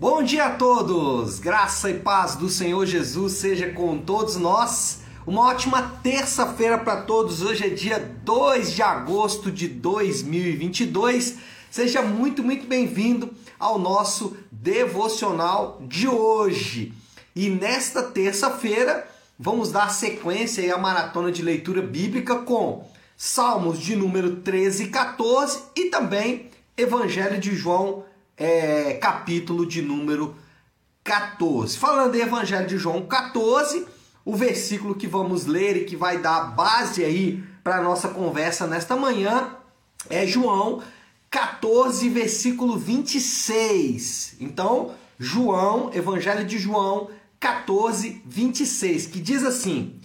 Bom dia a todos! Graça e paz do Senhor Jesus seja com todos nós. Uma ótima terça-feira para todos. Hoje é dia 2 de agosto de 2022. Seja muito, muito bem-vindo ao nosso devocional de hoje. E nesta terça-feira vamos dar sequência à maratona de leitura bíblica com Salmos de número 13 e 14 e também Evangelho de João, é, capítulo de número 14. Falando em Evangelho de João 14, o versículo que vamos ler e que vai dar base aí para a nossa conversa nesta manhã é João 14, versículo 26. Então, João, Evangelho de João 14, 26, que diz assim: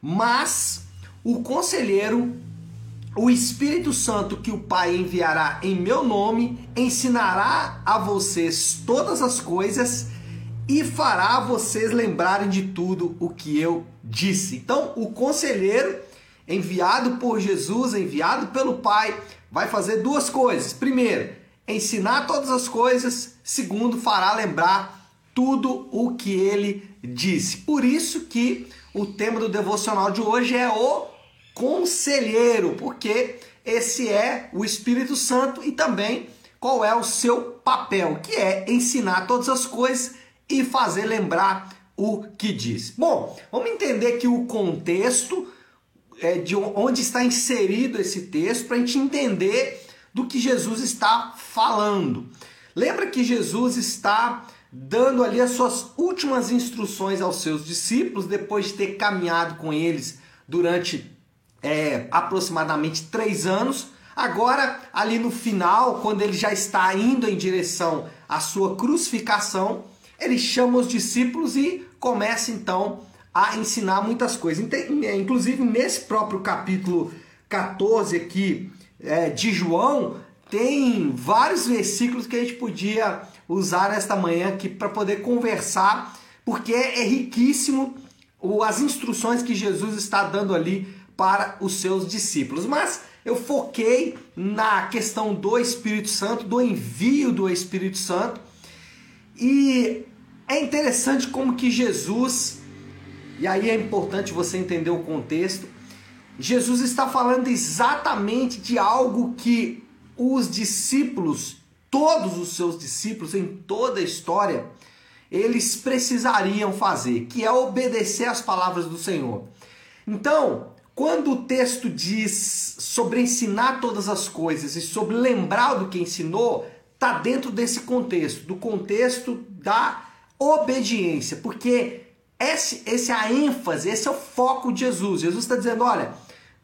Mas o conselheiro o Espírito Santo que o Pai enviará em meu nome ensinará a vocês todas as coisas e fará vocês lembrarem de tudo o que eu disse. Então, o conselheiro enviado por Jesus, enviado pelo Pai, vai fazer duas coisas. Primeiro, ensinar todas as coisas. Segundo, fará lembrar tudo o que ele disse. Por isso que o tema do devocional de hoje é o conselheiro, porque esse é o Espírito Santo e também qual é o seu papel, que é ensinar todas as coisas e fazer lembrar o que diz. Bom, vamos entender que o contexto é, de onde está inserido esse texto para a gente entender do que Jesus está falando. Lembra que Jesus está dando ali as suas últimas instruções aos seus discípulos depois de ter caminhado com eles durante é, aproximadamente três anos. Agora, ali no final, quando ele já está indo em direção à sua crucificação, ele chama os discípulos e começa então a ensinar muitas coisas. Inclusive, nesse próprio capítulo 14 aqui é, de João, tem vários versículos que a gente podia usar nesta manhã aqui para poder conversar, porque é riquíssimo as instruções que Jesus está dando ali para os seus discípulos. Mas eu foquei na questão do Espírito Santo, do envio do Espírito Santo. E é interessante como que Jesus, e aí é importante você entender o contexto, Jesus está falando exatamente de algo que os discípulos, todos os seus discípulos em toda a história, eles precisariam fazer, que é obedecer às palavras do Senhor. Então, quando o texto diz sobre ensinar todas as coisas e sobre lembrar do que ensinou, está dentro desse contexto, do contexto da obediência, porque esse, esse é a ênfase, esse é o foco de Jesus. Jesus está dizendo: olha,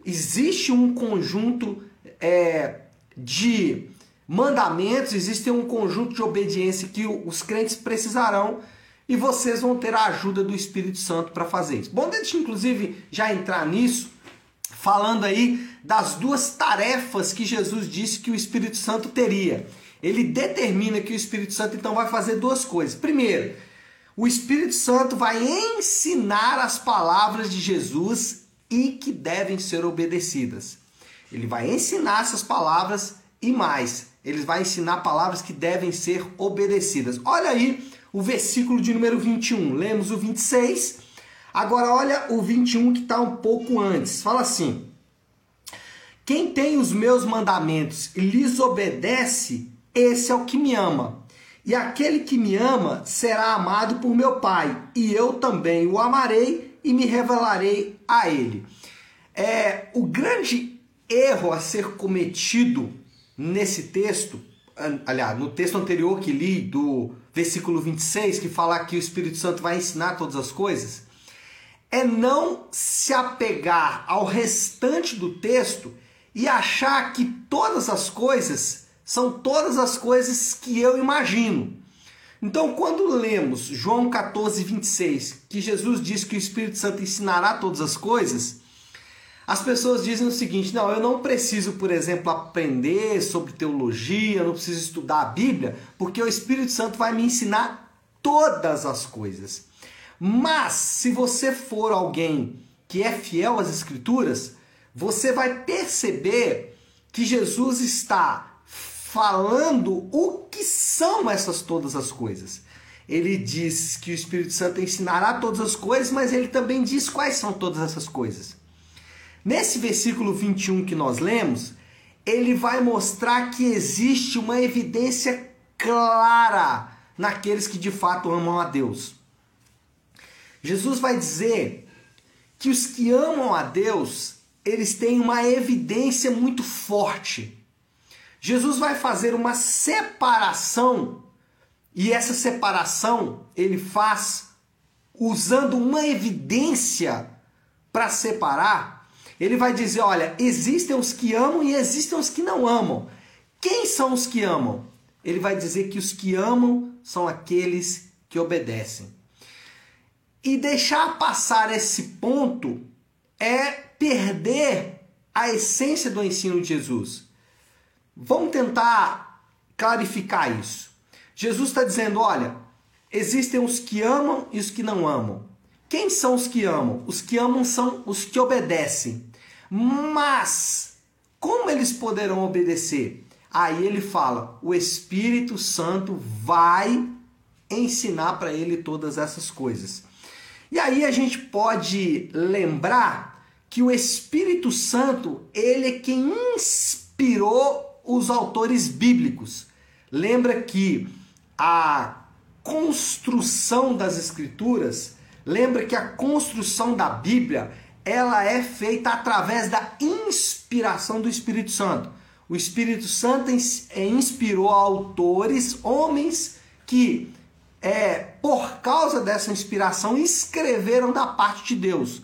existe um conjunto é, de mandamentos, existe um conjunto de obediência que os crentes precisarão e vocês vão ter a ajuda do Espírito Santo para fazer isso. Bom, deixa inclusive já entrar nisso falando aí das duas tarefas que Jesus disse que o Espírito Santo teria. Ele determina que o Espírito Santo então vai fazer duas coisas. Primeiro, o Espírito Santo vai ensinar as palavras de Jesus e que devem ser obedecidas. Ele vai ensinar essas palavras e mais, ele vai ensinar palavras que devem ser obedecidas. Olha aí o versículo de número 21. Lemos o 26 Agora olha o 21 que está um pouco antes. Fala assim: Quem tem os meus mandamentos e lhes obedece, esse é o que me ama. E aquele que me ama será amado por meu Pai, e eu também o amarei e me revelarei a ele. É o grande erro a ser cometido nesse texto, aliás, no texto anterior que li do versículo 26, que fala que o Espírito Santo vai ensinar todas as coisas, é não se apegar ao restante do texto e achar que todas as coisas são todas as coisas que eu imagino. Então, quando lemos João 14, 26, que Jesus diz que o Espírito Santo ensinará todas as coisas, as pessoas dizem o seguinte: não, eu não preciso, por exemplo, aprender sobre teologia, eu não preciso estudar a Bíblia, porque o Espírito Santo vai me ensinar todas as coisas. Mas se você for alguém que é fiel às Escrituras, você vai perceber que Jesus está falando o que são essas todas as coisas. Ele diz que o Espírito Santo ensinará todas as coisas, mas ele também diz quais são todas essas coisas. Nesse versículo 21 que nós lemos, ele vai mostrar que existe uma evidência clara naqueles que de fato amam a Deus. Jesus vai dizer que os que amam a Deus, eles têm uma evidência muito forte. Jesus vai fazer uma separação e essa separação ele faz usando uma evidência para separar. Ele vai dizer: olha, existem os que amam e existem os que não amam. Quem são os que amam? Ele vai dizer que os que amam são aqueles que obedecem. E deixar passar esse ponto é perder a essência do ensino de Jesus. Vamos tentar clarificar isso. Jesus está dizendo: olha, existem os que amam e os que não amam. Quem são os que amam? Os que amam são os que obedecem. Mas como eles poderão obedecer? Aí ele fala: o Espírito Santo vai ensinar para ele todas essas coisas. E aí a gente pode lembrar que o Espírito Santo, ele é quem inspirou os autores bíblicos. Lembra que a construção das escrituras, lembra que a construção da Bíblia, ela é feita através da inspiração do Espírito Santo. O Espírito Santo é, inspirou autores, homens que é, por causa dessa inspiração escreveram da parte de Deus.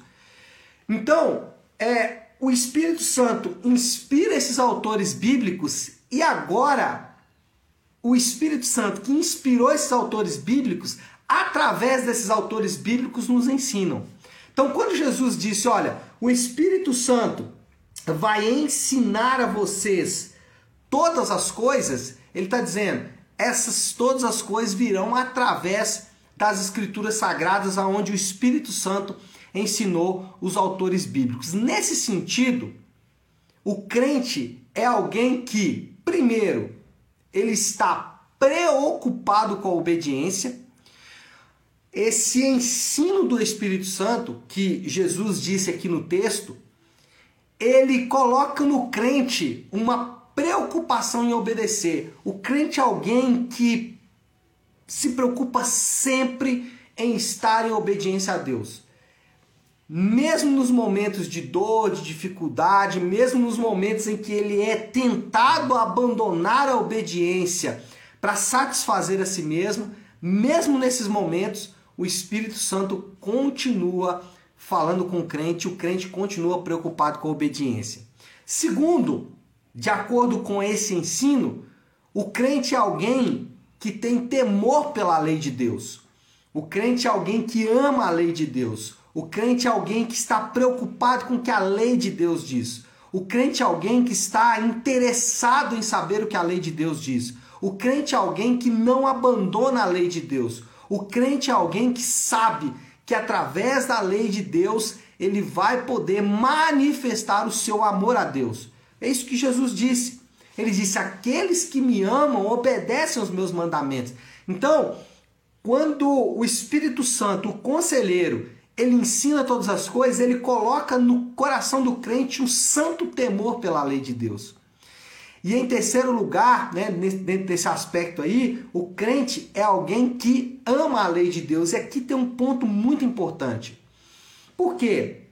Então, é, o Espírito Santo inspira esses autores bíblicos e agora o Espírito Santo que inspirou esses autores bíblicos, através desses autores bíblicos nos ensinam. Então, quando Jesus disse, olha, o Espírito Santo vai ensinar a vocês todas as coisas, ele está dizendo, essas todas as coisas virão através das escrituras sagradas, aonde o Espírito Santo ensinou os autores bíblicos. Nesse sentido, o crente é alguém que, primeiro, ele está preocupado com a obediência. Esse ensino do Espírito Santo, que Jesus disse aqui no texto, ele coloca no crente uma preocupação em obedecer. O crente é alguém que se preocupa sempre em estar em obediência a Deus mesmo nos momentos de dor, de dificuldade, mesmo nos momentos em que ele é tentado a abandonar a obediência para satisfazer a si mesmo, mesmo nesses momentos, o Espírito Santo continua falando com o crente, o crente continua preocupado com a obediência. Segundo, de acordo com esse ensino, o crente é alguém que tem temor pela lei de Deus. O crente é alguém que ama a lei de Deus. O crente é alguém que está preocupado com o que a lei de Deus diz. O crente é alguém que está interessado em saber o que a lei de Deus diz. O crente é alguém que não abandona a lei de Deus. O crente é alguém que sabe que através da lei de Deus ele vai poder manifestar o seu amor a Deus. É isso que Jesus disse. Ele disse: Aqueles que me amam obedecem aos meus mandamentos. Então, quando o Espírito Santo, o conselheiro, ele ensina todas as coisas, ele coloca no coração do crente um santo temor pela lei de Deus. E em terceiro lugar, né, dentro desse aspecto aí, o crente é alguém que ama a lei de Deus. E aqui tem um ponto muito importante. Por quê?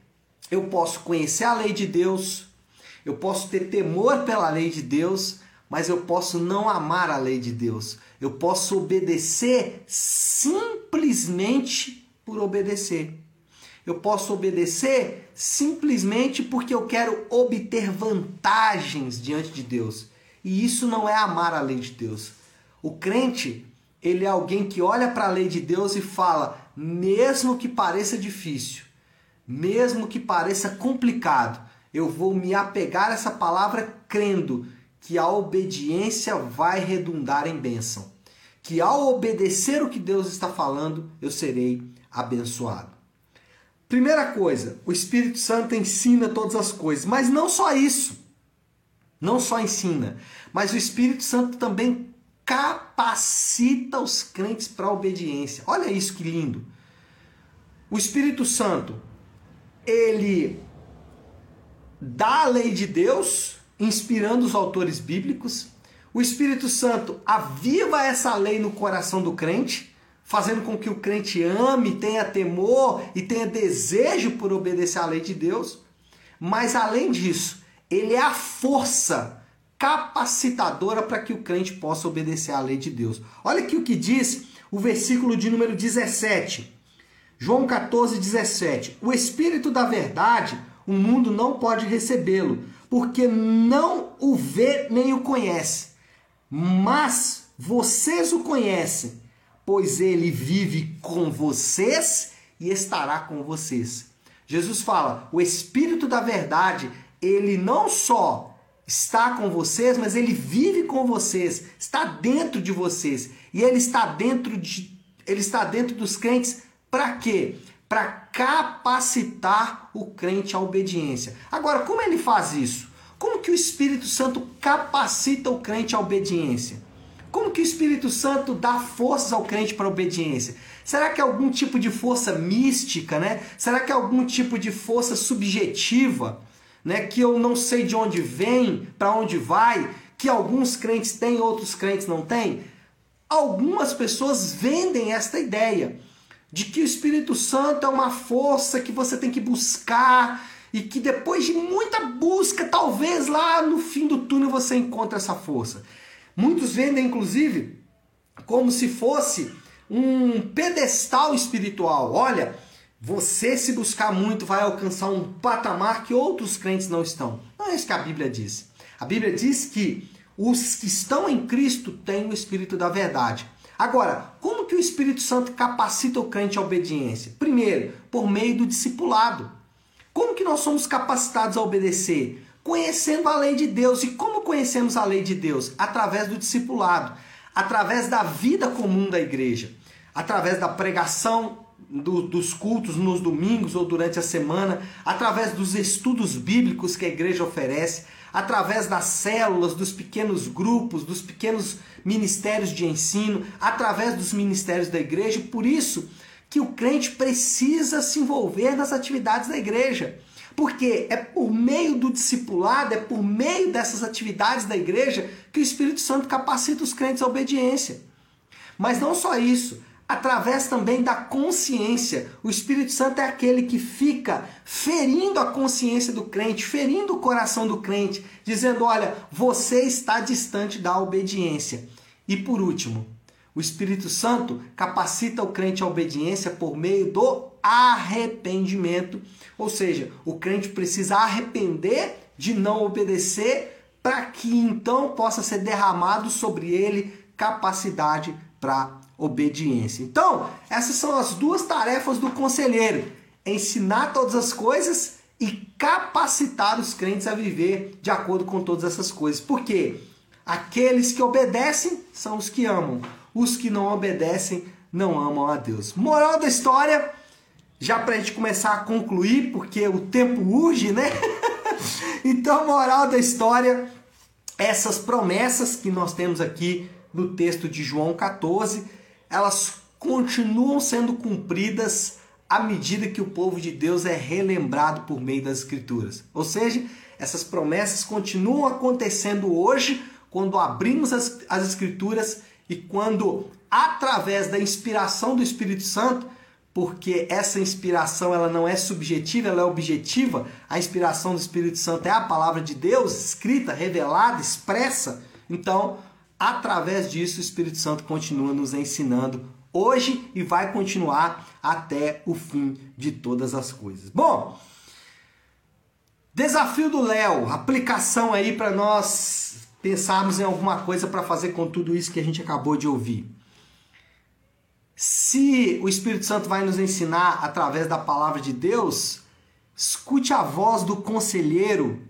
Eu posso conhecer a lei de Deus, eu posso ter temor pela lei de Deus, mas eu posso não amar a lei de Deus. Eu posso obedecer simplesmente por obedecer. Eu posso obedecer simplesmente porque eu quero obter vantagens diante de Deus. E isso não é amar a lei de Deus. O crente, ele é alguém que olha para a lei de Deus e fala: mesmo que pareça difícil, mesmo que pareça complicado, eu vou me apegar a essa palavra crendo que a obediência vai redundar em bênção. Que ao obedecer o que Deus está falando, eu serei abençoado. Primeira coisa, o Espírito Santo ensina todas as coisas, mas não só isso. Não só ensina, mas o Espírito Santo também capacita os crentes para a obediência. Olha isso que lindo. O Espírito Santo, ele dá a lei de Deus, inspirando os autores bíblicos. O Espírito Santo aviva essa lei no coração do crente, fazendo com que o crente ame, tenha temor e tenha desejo por obedecer à lei de Deus. Mas além disso, ele é a força capacitadora para que o crente possa obedecer à lei de Deus. Olha aqui o que diz o versículo de número 17. João 14, 17. O Espírito da Verdade, o mundo não pode recebê-lo, porque não o vê nem o conhece. Mas vocês o conhecem, pois ele vive com vocês e estará com vocês. Jesus fala: o Espírito da Verdade, ele não só está com vocês, mas ele vive com vocês, está dentro de vocês. E ele está dentro de ele está dentro dos crentes para quê? Para capacitar o crente à obediência. Agora, como ele faz isso? Como que o Espírito Santo capacita o crente à obediência? Como que o Espírito Santo dá forças ao crente para a obediência? Será que é algum tipo de força mística, né? Será que é algum tipo de força subjetiva? né, que eu não sei de onde vem, para onde vai, que alguns crentes têm, outros crentes não têm. Algumas pessoas vendem esta ideia de que o Espírito Santo é uma força que você tem que buscar e que depois de muita busca, talvez lá no fim do túnel você encontre essa força. Muitos vendem, inclusive, como se fosse um pedestal espiritual. Olha, você, se buscar muito, vai alcançar um patamar que outros crentes não estão. Não é isso que a Bíblia diz. A Bíblia diz que os que estão em Cristo têm o Espírito da verdade. Agora, como que o Espírito Santo capacita o crente à obediência? Primeiro, por meio do discipulado. Como que nós somos capacitados a obedecer? Conhecendo a lei de Deus. E como conhecemos a lei de Deus? Através do discipulado, através da vida comum da igreja, através da pregação do, dos cultos nos domingos ou durante a semana, através dos estudos bíblicos que a igreja oferece, através das células, dos pequenos grupos, dos pequenos ministérios de ensino, através dos ministérios da igreja. Por isso que o crente precisa se envolver nas atividades da igreja. Porque é por meio do discipulado, é por meio dessas atividades da igreja que o Espírito Santo capacita os crentes à obediência. Mas não só isso, através também da consciência. O Espírito Santo é aquele que fica ferindo a consciência do crente, ferindo o coração do crente, dizendo: olha, você está distante da obediência. E por último, o Espírito Santo capacita o crente à obediência por meio do arrependimento. Ou seja, o crente precisa arrepender de não obedecer para que então possa ser derramado sobre ele capacidade para obediência. Então, essas são as duas tarefas do conselheiro: ensinar todas as coisas e capacitar os crentes a viver de acordo com todas essas coisas. Porque aqueles que obedecem são os que amam, os que não obedecem não amam a Deus. Moral da história, já para a gente começar a concluir, porque o tempo urge, né? então, moral da história, essas promessas que nós temos aqui no texto de João 14 elas continuam sendo cumpridas à medida que o povo de Deus é relembrado por meio das Escrituras. Ou seja, essas promessas continuam acontecendo hoje quando abrimos as, as Escrituras e quando, através da inspiração do Espírito Santo, porque essa inspiração ela não é subjetiva, ela é objetiva. A inspiração do Espírito Santo é a palavra de Deus, escrita, revelada, expressa. Então, Através disso, o Espírito Santo continua nos ensinando hoje e vai continuar até o fim de todas as coisas. Bom, desafio do Léo, aplicação aí para nós pensarmos em alguma coisa para fazer com tudo isso que a gente acabou de ouvir. Se o Espírito Santo vai nos ensinar através da palavra de Deus, escute a voz do conselheiro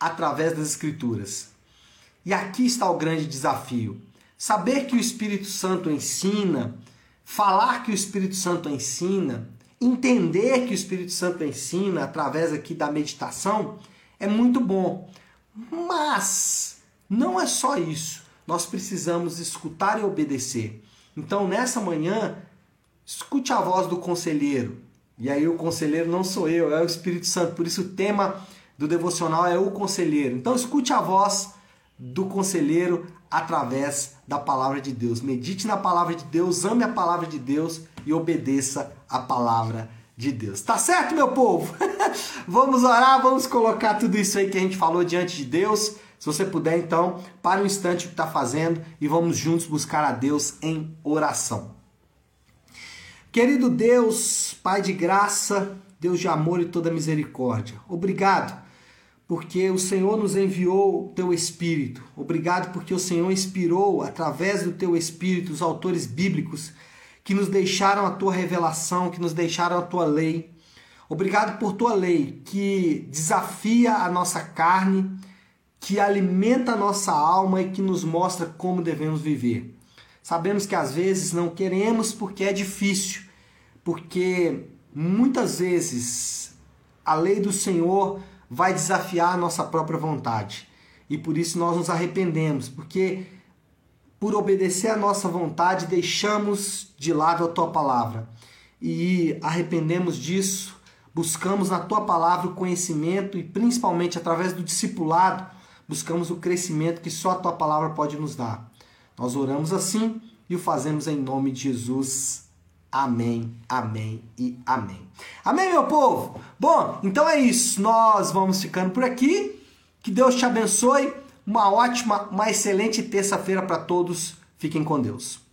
através das Escrituras. E aqui está o grande desafio. Saber que o Espírito Santo ensina, falar que o Espírito Santo ensina, entender que o Espírito Santo ensina através aqui da meditação é muito bom. Mas não é só isso. Nós precisamos escutar e obedecer. Então, nessa manhã, escute a voz do conselheiro. E aí, o conselheiro não sou eu, é o Espírito Santo. Por isso, o tema do devocional é o conselheiro. Então, escute a voz do conselheiro através da palavra de Deus. Medite na palavra de Deus, ame a palavra de Deus e obedeça a palavra de Deus. Tá certo, meu povo? vamos orar, vamos colocar tudo isso aí que a gente falou diante de Deus. Se você puder, então, para um instante o que está fazendo e vamos juntos buscar a Deus em oração. Querido Deus, Pai de graça, Deus de amor e toda misericórdia, obrigado porque o Senhor nos enviou o teu Espírito. Obrigado porque o Senhor inspirou, através do teu Espírito, os autores bíblicos que nos deixaram a tua revelação, que nos deixaram a tua lei. Obrigado por tua lei que desafia a nossa carne, que alimenta a nossa alma e que nos mostra como devemos viver. Sabemos que às vezes não queremos porque é difícil, porque muitas vezes a lei do Senhor vai desafiar a nossa própria vontade. E por isso nós nos arrependemos, porque por obedecer a nossa vontade deixamos de lado a tua palavra. E arrependemos disso, buscamos na tua palavra o conhecimento e principalmente através do discipulado, buscamos o crescimento que só a tua palavra pode nos dar. Nós oramos assim e o fazemos em nome de Jesus. Amém, amém e amém. Amém, meu povo? Bom, então é isso. Nós vamos ficando por aqui. Que Deus te abençoe. Uma ótima, uma excelente terça-feira para todos. Fiquem com Deus.